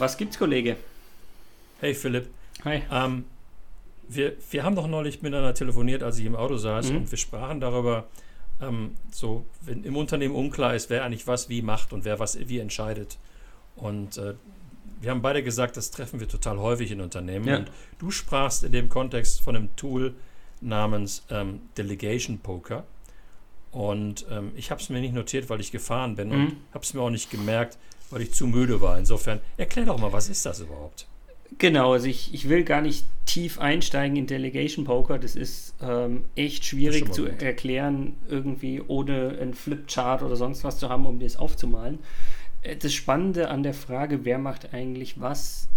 Was gibt's, Kollege? Hey Philipp. Hi. Ähm, wir, wir haben doch neulich miteinander telefoniert, als ich im Auto saß Mhm. und wir sprachen darüber, ähm, so, wenn im Unternehmen unklar ist, wer eigentlich was wie macht und wer was wie entscheidet. Und äh, wir haben beide gesagt, das treffen wir total häufig in Unternehmen. Ja. Und du sprachst in dem Kontext von einem Tool namens ähm, Delegation Poker. Und ähm, ich habe es mir nicht notiert, weil ich gefahren bin und Mhm. habe es mir auch nicht gemerkt, weil ich zu müde war. Insofern, erklär doch mal, was ist das überhaupt? Genau, also ich, ich will gar nicht tief einsteigen in Delegation Poker. Das ist ähm, echt schwierig ist zu gut. erklären, irgendwie ohne einen Flipchart oder sonst was zu haben, um das aufzumalen. Äh, Das Spannende an der Frage, wer macht eigentlich was,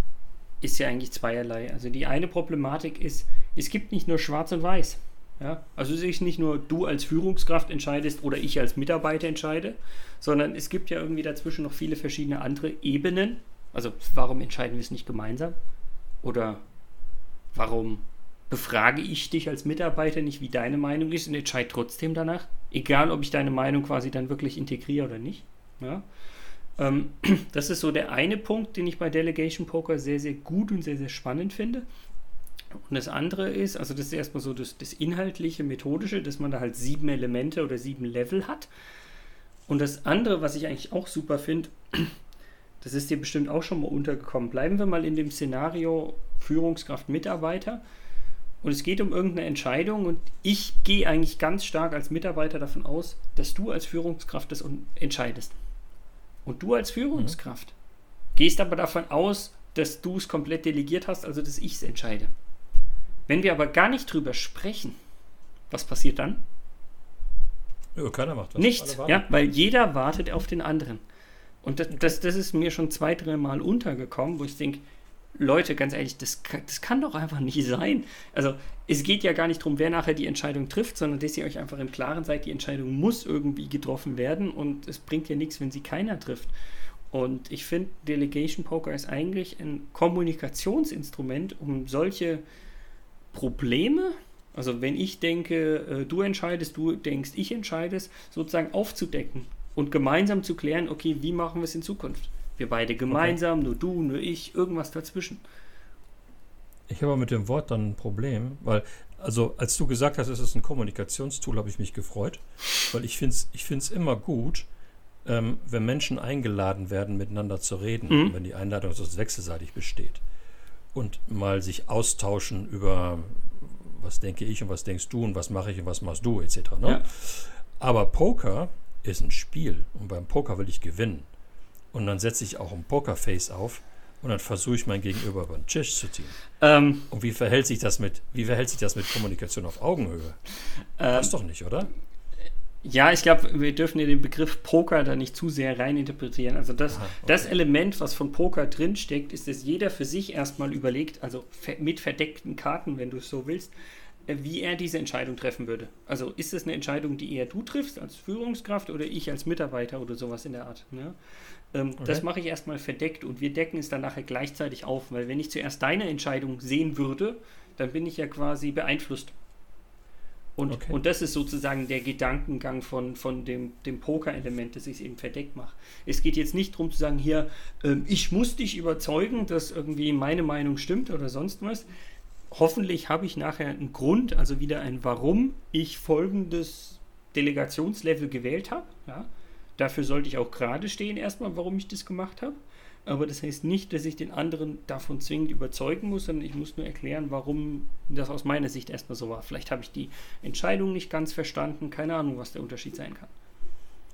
ist ja eigentlich zweierlei. Also die eine Problematik ist, es gibt nicht nur Schwarz und Weiß. Ja? Also es ist nicht nur du als Führungskraft entscheidest oder ich als Mitarbeiter entscheide, sondern es gibt ja irgendwie dazwischen noch viele verschiedene andere Ebenen. Also warum entscheiden wir es nicht gemeinsam? Oder warum befrage ich dich als Mitarbeiter nicht, wie deine Meinung ist und entscheide trotzdem danach? Egal, ob ich deine Meinung quasi dann wirklich integriere oder nicht. Ja? Ähm, das ist so der eine Punkt, den ich bei Delegation Poker sehr, sehr gut und sehr, sehr spannend finde. Und das andere ist, also das ist erstmal so das, das inhaltliche, methodische, dass man da halt sieben Elemente oder sieben Level hat. Und das andere, was ich eigentlich auch super finde, das ist dir bestimmt auch schon mal untergekommen. Bleiben wir mal in dem Szenario Führungskraft Mitarbeiter. Und es geht um irgendeine Entscheidung und ich gehe eigentlich ganz stark als Mitarbeiter davon aus, dass du als Führungskraft das entscheidest. Und du als Führungskraft gehst aber davon aus, dass du es komplett delegiert hast, also dass ich es entscheide. Wenn wir aber gar nicht drüber sprechen, was passiert dann? Ja, keiner macht das. Nichts, ja, weil jeder wartet auf den anderen. Und das, das, das ist mir schon zwei, drei Mal untergekommen, wo ich denke, Leute, ganz ehrlich, das, das kann doch einfach nicht sein. Also es geht ja gar nicht darum, wer nachher die Entscheidung trifft, sondern dass ihr euch einfach im Klaren seid, die Entscheidung muss irgendwie getroffen werden und es bringt ja nichts, wenn sie keiner trifft. Und ich finde, Delegation Poker ist eigentlich ein Kommunikationsinstrument, um solche Probleme, also wenn ich denke, äh, du entscheidest, du denkst, ich entscheidest, sozusagen aufzudecken und gemeinsam zu klären, okay, wie machen wir es in Zukunft? Wir beide gemeinsam, nur du, nur ich, irgendwas dazwischen. Ich habe aber mit dem Wort dann ein Problem, weil, also als du gesagt hast, es ist ein Kommunikationstool, habe ich mich gefreut, weil ich finde es ich find's immer gut, ähm, wenn Menschen eingeladen werden, miteinander zu reden, Mhm. wenn die Einladung so wechselseitig besteht und mal sich austauschen über, was denke ich und was denkst du und was mache ich und was machst du etc. Ne? Ja. Aber Poker ist ein Spiel und beim Poker will ich gewinnen. Und dann setze ich auch ein Pokerface auf und dann versuche ich mein Gegenüber über den Tisch zu ziehen. Ähm, Und wie verhält sich das mit, wie verhält sich das mit Kommunikation auf Augenhöhe? ähm, Das doch nicht, oder? Ja, ich glaube, wir dürfen ja den Begriff Poker da nicht zu sehr reininterpretieren. Also das, Aha, okay. das Element, was von Poker drinsteckt, ist, dass jeder für sich erstmal überlegt, also mit verdeckten Karten, wenn du es so willst, äh, wie er diese Entscheidung treffen würde. Also ist es eine Entscheidung, die eher du triffst als Führungskraft oder ich als Mitarbeiter oder sowas in der Art. Ne? Ähm, Das Okay. mache ich erstmal verdeckt und wir decken es dann nachher gleichzeitig auf, weil wenn ich zuerst deine Entscheidung sehen würde, dann bin ich ja quasi beeinflusst. Und, Okay. und das ist sozusagen der Gedankengang von, von dem, dem Poker-Element, dass ich es eben verdeckt mache. Es geht jetzt nicht darum zu sagen, hier, ähm, ich muss dich überzeugen, dass irgendwie meine Meinung stimmt oder sonst was. Hoffentlich habe ich nachher einen Grund, also wieder ein Warum ich folgendes Delegationslevel gewählt habe. Ja? Dafür sollte ich auch gerade stehen, erstmal, warum ich das gemacht habe. Aber das heißt nicht, dass ich den anderen davon zwingend überzeugen muss, sondern ich muss nur erklären, warum das aus meiner Sicht erstmal so war. Vielleicht habe ich die Entscheidung nicht ganz verstanden, keine Ahnung, was der Unterschied sein kann.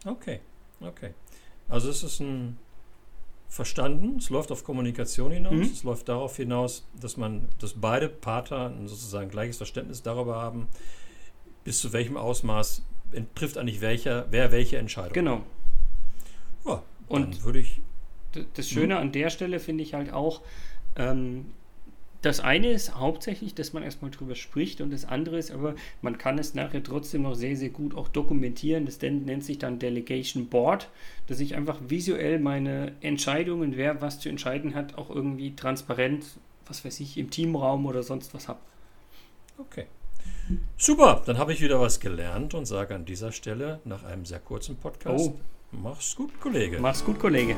Okay, okay. Also es ist ein verstanden, es läuft auf Kommunikation hinaus, Mhm. es läuft darauf hinaus, dass man, dass beide Partner ein sozusagen gleiches Verständnis darüber haben, bis zu welchem Ausmaß trifft eigentlich welcher, wer welche Entscheidung. Genau. Ja, Und- würde ich, Das Schöne an der Stelle finde ich halt auch, ähm, das eine ist hauptsächlich, dass man erstmal drüber spricht und das andere ist aber, man kann es nachher trotzdem noch sehr, sehr gut auch dokumentieren. Das nennt sich dann Delegation Board, dass ich einfach visuell meine Entscheidungen, wer was zu entscheiden hat, auch irgendwie transparent, was weiß ich, im Teamraum oder sonst was habe. okay. Super, dann habe ich wieder was gelernt und sage an dieser Stelle nach einem sehr kurzen Podcast, Oh. mach's gut, Kollege. Mach's gut, Kollege.